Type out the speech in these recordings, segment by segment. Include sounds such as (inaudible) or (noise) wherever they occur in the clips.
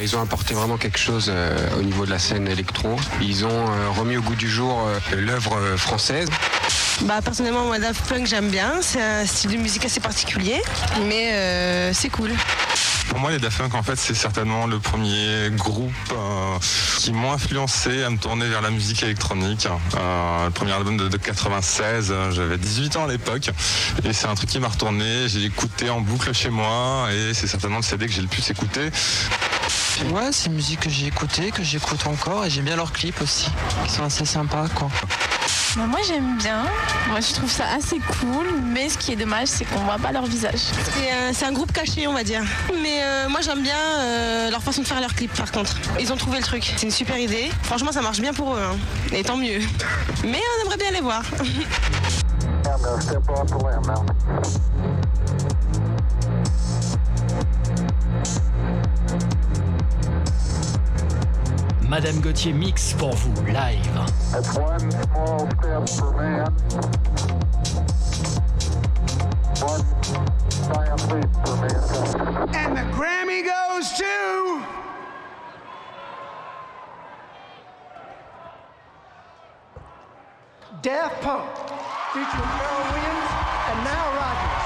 Ils ont apporté vraiment quelque chose euh, au niveau de la scène électro. Ils ont euh, remis au goût du jour euh, l'œuvre euh, française. Bah personnellement moi Daft Punk j'aime bien, c'est un style de musique assez particulier, mais euh, c'est cool. Pour moi, les Daft Punk, en fait, c'est certainement le premier groupe euh, qui m'ont influencé à me tourner vers la musique électronique. Euh, le premier album de, de 96, euh, j'avais 18 ans à l'époque, et c'est un truc qui m'a retourné. J'ai écouté en boucle chez moi, et c'est certainement le CD que j'ai le plus écouté. Ouais, c'est une musique que j'ai écoutée, que j'écoute encore, et j'aime bien leurs clips aussi, qui sont assez sympas, quoi. Bah, moi j'aime bien, moi je trouve ça assez cool, mais ce qui est dommage c'est qu'on voit pas leur visage. C'est un, c'est un groupe caché on va dire. Mais euh, moi j'aime bien euh, leur façon de faire leurs clips par contre. Ils ont trouvé le truc, c'est une super idée. Franchement ça marche bien pour eux, hein. et tant mieux. Mais on aimerait bien les voir. (laughs) Madame Gauthier mix pour vous, live. That's one small step for man, one giant leap for mankind. And the Grammy goes to. Daft Punk, featuring Pharrell Williams and Nile Rodgers.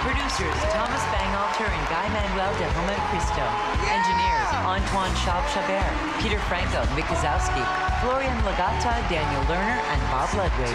Producers Thomas Bangalter and Guy Manuel de Roman Cristo. Engineers Antoine Schaub Chabert, Peter Franco, Mick Kazowski, Florian Legata, Daniel Lerner, and Bob Ludwig.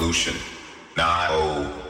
Revolution. Now.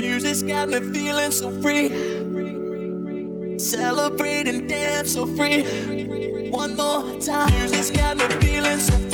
Music's got me feeling so free. Celebrate and dance so free. One more time. Music's got me feeling so free.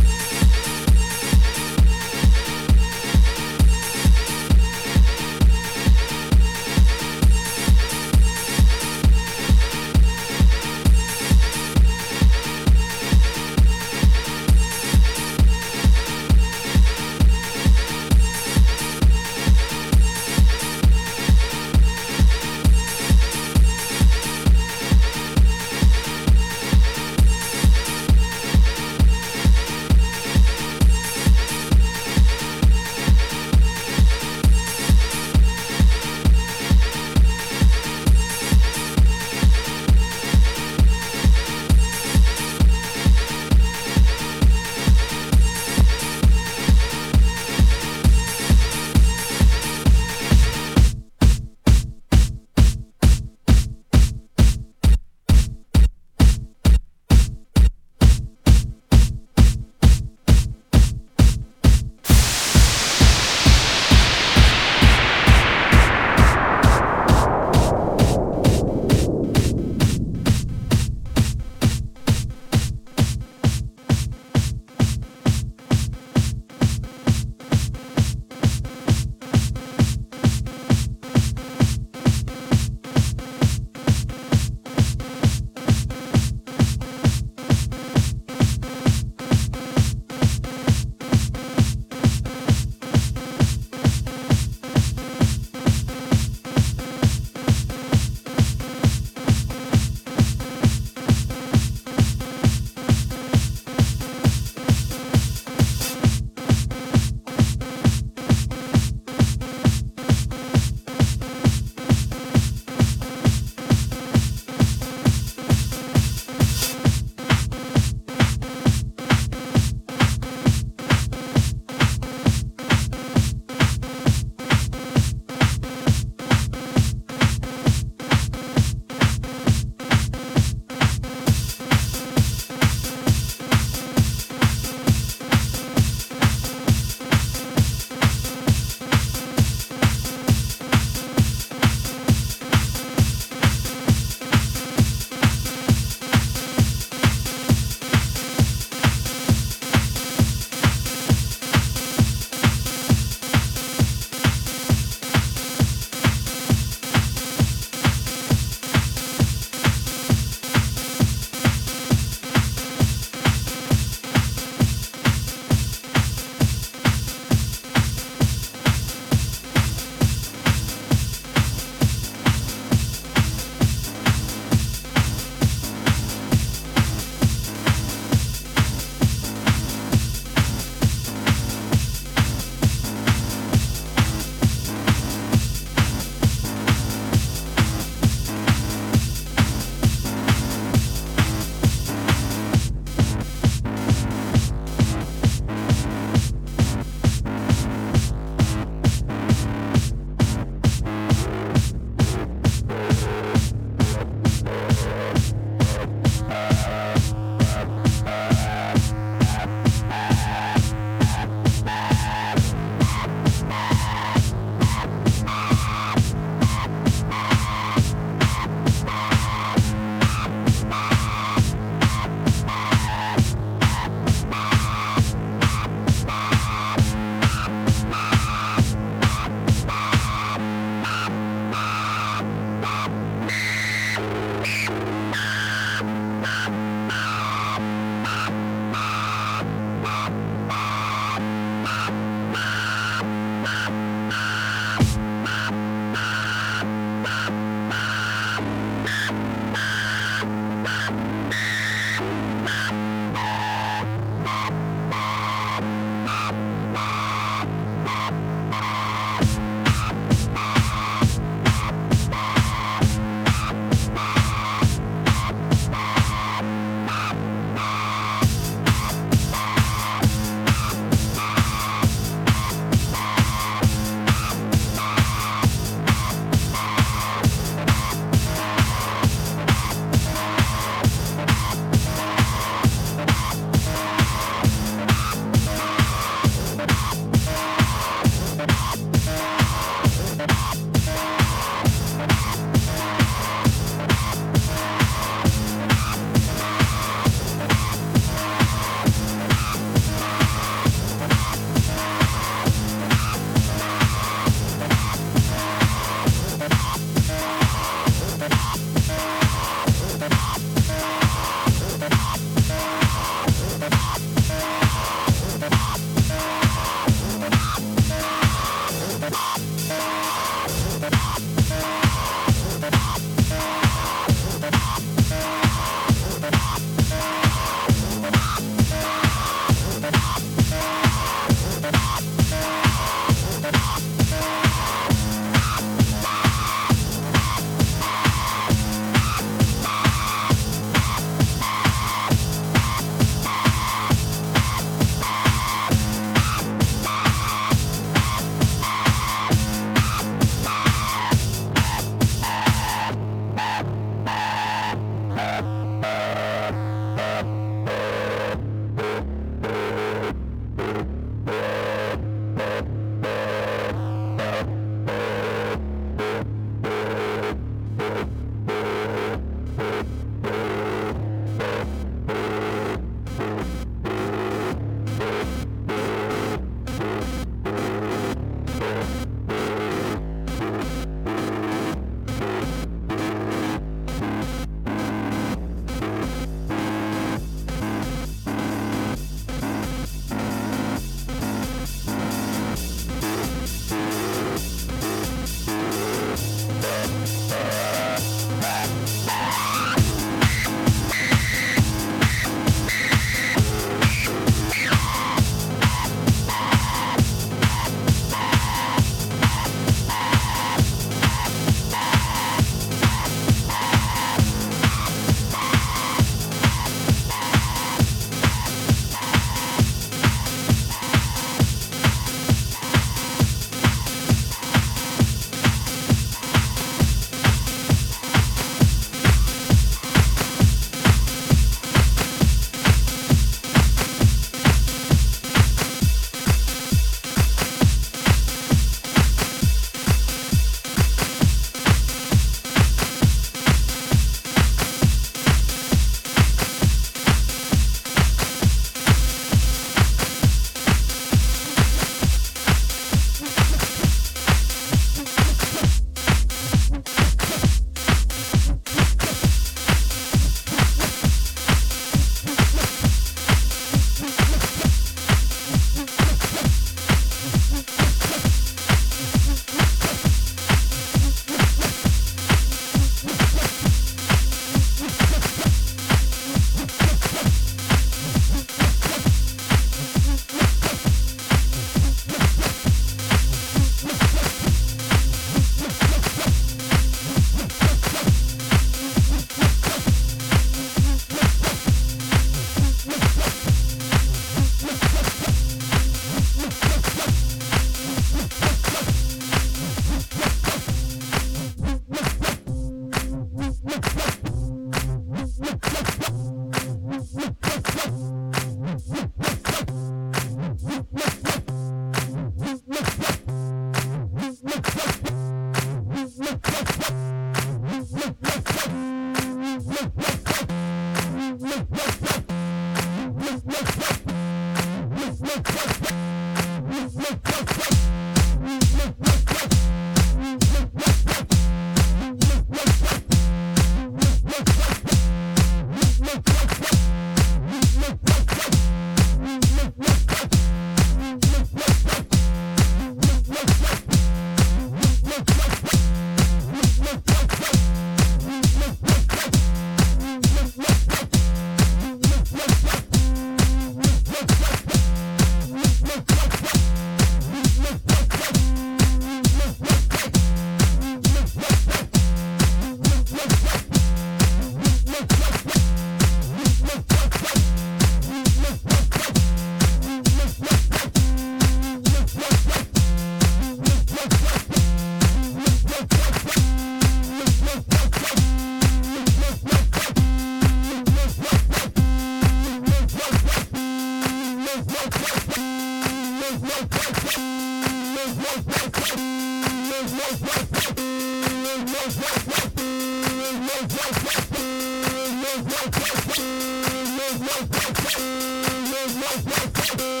you